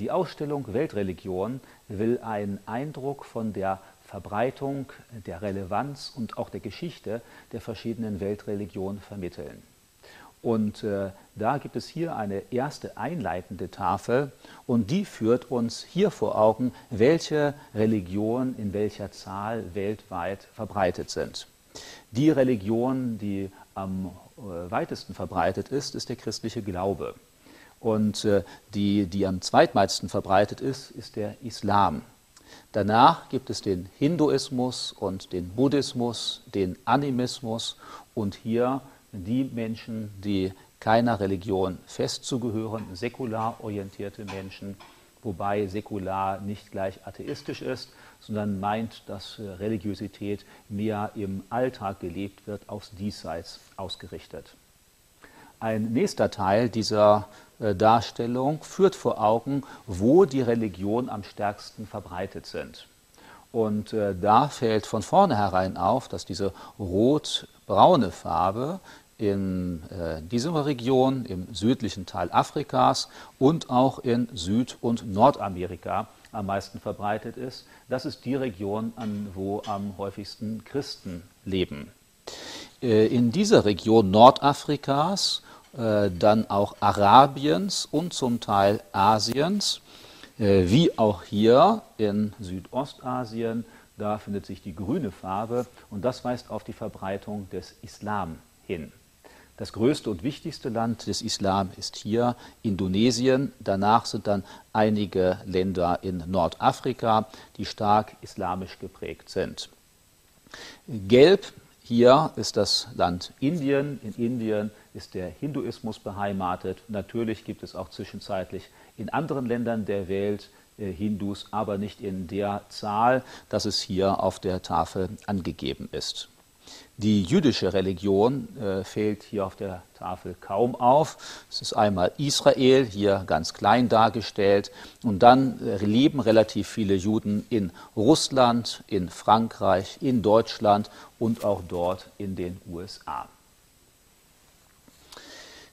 Die Ausstellung Weltreligion will einen Eindruck von der Verbreitung, der Relevanz und auch der Geschichte der verschiedenen Weltreligionen vermitteln. Und äh, da gibt es hier eine erste einleitende Tafel und die führt uns hier vor Augen, welche Religionen in welcher Zahl weltweit verbreitet sind. Die Religion, die am äh, weitesten verbreitet ist, ist der christliche Glaube. Und äh, die, die am zweitmeisten verbreitet ist, ist der Islam. Danach gibt es den Hinduismus und den Buddhismus, den Animismus und hier die Menschen, die keiner Religion festzugehören, säkular orientierte Menschen, wobei säkular nicht gleich atheistisch ist, sondern meint, dass äh, Religiosität mehr im Alltag gelebt wird, aufs Diesseits ausgerichtet. Ein nächster Teil dieser äh, Darstellung führt vor Augen, wo die Religionen am stärksten verbreitet sind. Und äh, da fällt von vornherein auf, dass diese rot-braune Farbe in äh, dieser Region, im südlichen Teil Afrikas und auch in Süd- und Nordamerika am meisten verbreitet ist. Das ist die Region, an wo am häufigsten Christen leben. In dieser Region Nordafrikas, äh, dann auch Arabiens und zum Teil Asiens, äh, wie auch hier in Südostasien, da findet sich die grüne Farbe und das weist auf die Verbreitung des Islam hin. Das größte und wichtigste Land des Islam ist hier Indonesien. Danach sind dann einige Länder in Nordafrika, die stark islamisch geprägt sind. Gelb hier ist das Land Indien. In Indien ist der Hinduismus beheimatet. Natürlich gibt es auch zwischenzeitlich in anderen Ländern der Welt äh, Hindus, aber nicht in der Zahl, dass es hier auf der Tafel angegeben ist. Die jüdische Religion äh, fällt hier auf der Tafel kaum auf. Es ist einmal Israel, hier ganz klein dargestellt, und dann äh, leben relativ viele Juden in Russland, in Frankreich, in Deutschland und auch dort in den USA.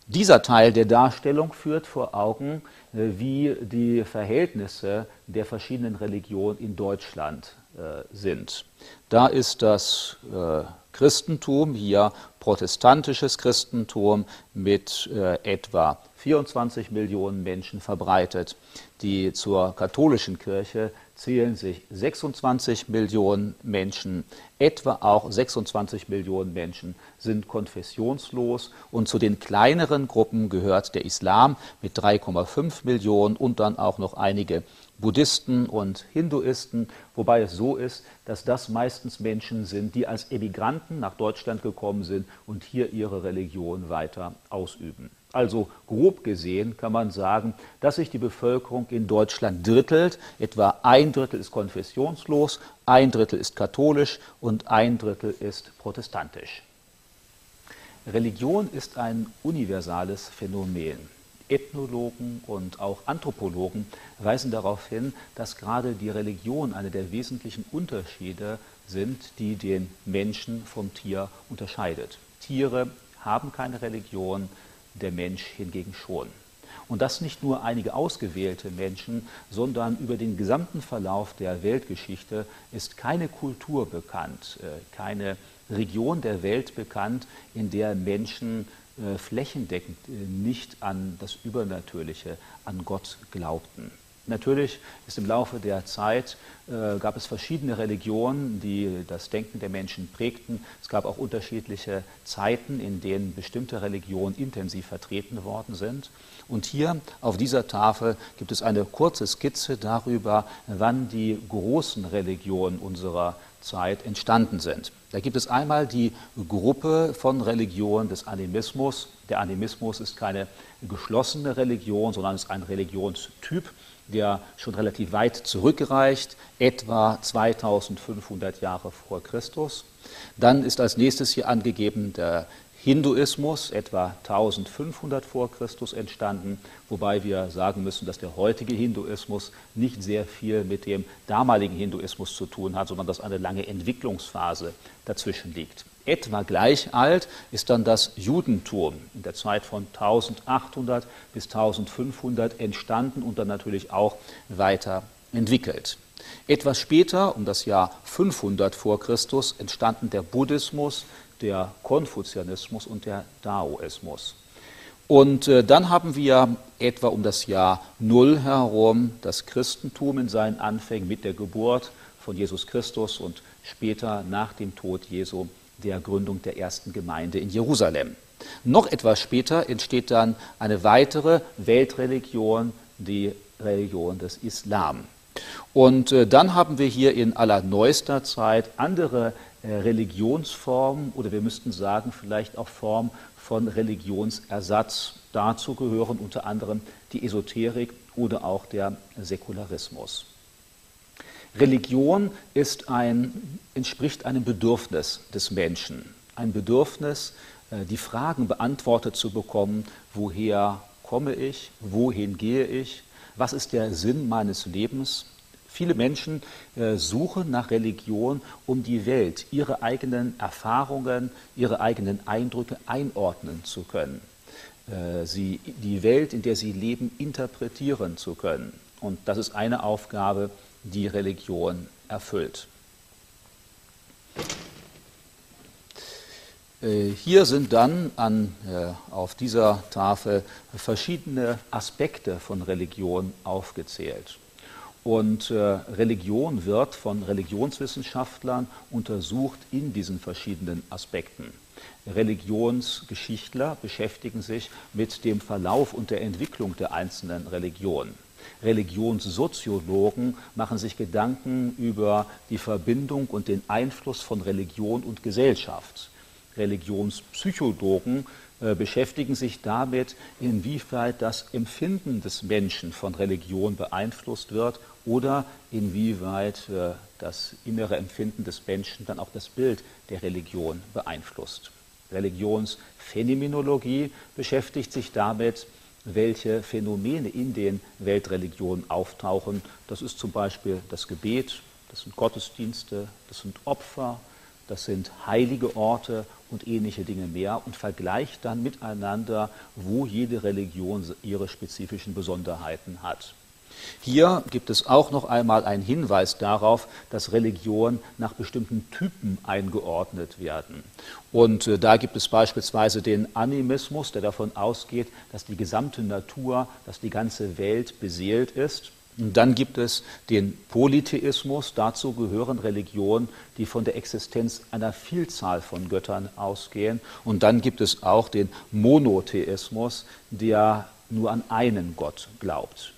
Dieser Teil der Darstellung führt vor Augen, äh, wie die Verhältnisse der verschiedenen Religionen in Deutschland äh, sind. Da ist das äh, Christentum, hier protestantisches Christentum mit äh, etwa 24 Millionen Menschen verbreitet. Die zur katholischen Kirche zählen sich 26 Millionen Menschen, etwa auch 26 Millionen Menschen sind konfessionslos und zu den kleineren Gruppen gehört der Islam mit 3,5 Millionen und dann auch noch einige Buddhisten und Hinduisten, wobei es so ist, dass das meistens Menschen sind, die als Emigranten nach Deutschland gekommen sind und hier ihre Religion weiter ausüben. Also grob gesehen kann man sagen, dass sich die Bevölkerung in Deutschland drittelt. Etwa ein Drittel ist konfessionslos, ein Drittel ist katholisch und ein Drittel ist protestantisch. Religion ist ein universales Phänomen. Ethnologen und auch Anthropologen weisen darauf hin, dass gerade die Religion eine der wesentlichen Unterschiede sind, die den Menschen vom Tier unterscheidet. Tiere haben keine Religion, der Mensch hingegen schon. Und das nicht nur einige ausgewählte Menschen, sondern über den gesamten Verlauf der Weltgeschichte ist keine Kultur bekannt, äh, keine Region der Welt bekannt, in der Menschen äh, flächendeckend äh, nicht an das Übernatürliche, an Gott glaubten. Natürlich ist im Laufe der Zeit äh, gab es verschiedene Religionen, die das Denken der Menschen prägten. Es gab auch unterschiedliche Zeiten, in denen bestimmte Religionen intensiv vertreten worden sind. Und hier auf dieser Tafel gibt es eine kurze Skizze darüber, wann die großen Religionen unserer Zeit entstanden sind. Da gibt es einmal die Gruppe von Religionen des Animismus. Der Animismus ist keine geschlossene Religion, sondern ist ein Religionstyp, der schon relativ weit zurückreicht, etwa 2500 Jahre vor Christus. Dann ist als nächstes hier angegeben der Hinduismus etwa 1500 vor Christus entstanden, wobei wir sagen müssen, dass der heutige Hinduismus nicht sehr viel mit dem damaligen Hinduismus zu tun hat, sondern dass eine lange Entwicklungsphase dazwischen liegt. Etwa gleich alt ist dann das Judentum in der Zeit von 1800 bis 1500 entstanden und dann natürlich auch weiter entwickelt. Etwas später, um das Jahr 500 vor Christus, entstanden der Buddhismus, der Konfuzianismus und der Daoismus. Und äh, dann haben wir etwa um das Jahr Null herum das Christentum in seinen Anfängen mit der Geburt von Jesus Christus und später nach dem Tod Jesu der Gründung der ersten Gemeinde in Jerusalem. Noch etwas später entsteht dann eine weitere Weltreligion, die Religion des Islam. Und äh, dann haben wir hier in allerneuester Zeit andere äh, Religionsformen oder wir müssten sagen vielleicht auch Formen von Religionsersatz. Dazu gehören unter anderem die Esoterik oder auch der Säkularismus. Religion ein, entspricht einem Bedürfnis des Menschen, ein Bedürfnis, äh, die Fragen beantwortet zu bekommen, woher komme ich, wohin gehe ich, was ist der Sinn meines Lebens, Viele Menschen äh, suchen nach Religion, um die Welt, ihre eigenen Erfahrungen, ihre eigenen Eindrücke einordnen zu können, äh, sie, die Welt, in der sie leben, interpretieren zu können. Und das ist eine Aufgabe, die Religion erfüllt. Äh, hier sind dann an, auf dieser Tafel verschiedene Aspekte von Religion aufgezählt. Und äh, Religion wird von Religionswissenschaftlern untersucht in diesen verschiedenen Aspekten. Religionsgeschichtler beschäftigen sich mit dem Verlauf und der Entwicklung der einzelnen Religionen. Religionssoziologen machen sich Gedanken über die Verbindung und den Einfluss von Religion und Gesellschaft. Religionspsychologen beschäftigen sich damit, inwieweit das Empfinden des Menschen von Religion beeinflusst wird oder inwieweit äh, das innere Empfinden des Menschen dann auch das Bild der Religion beeinflusst. Religionsphänomenologie beschäftigt sich damit, welche Phänomene in den Weltreligionen auftauchen. Das ist zum Beispiel das Gebet, das sind Gottesdienste, das sind Opfer, das sind heilige Orte und ähnliche Dinge mehr und vergleicht dann miteinander, wo jede Religion ihre spezifischen Besonderheiten hat. Hier gibt es auch noch einmal einen Hinweis darauf, dass Religionen nach bestimmten Typen eingeordnet werden. Und äh, da gibt es beispielsweise den Animismus, der davon ausgeht, dass die gesamte Natur, dass die ganze Welt beseelt ist. Und dann gibt es den Polytheismus. Dazu gehören Religionen, die von der Existenz einer Vielzahl von Göttern ausgehen. Und dann gibt es auch den Monotheismus, der nur an einen Gott glaubt.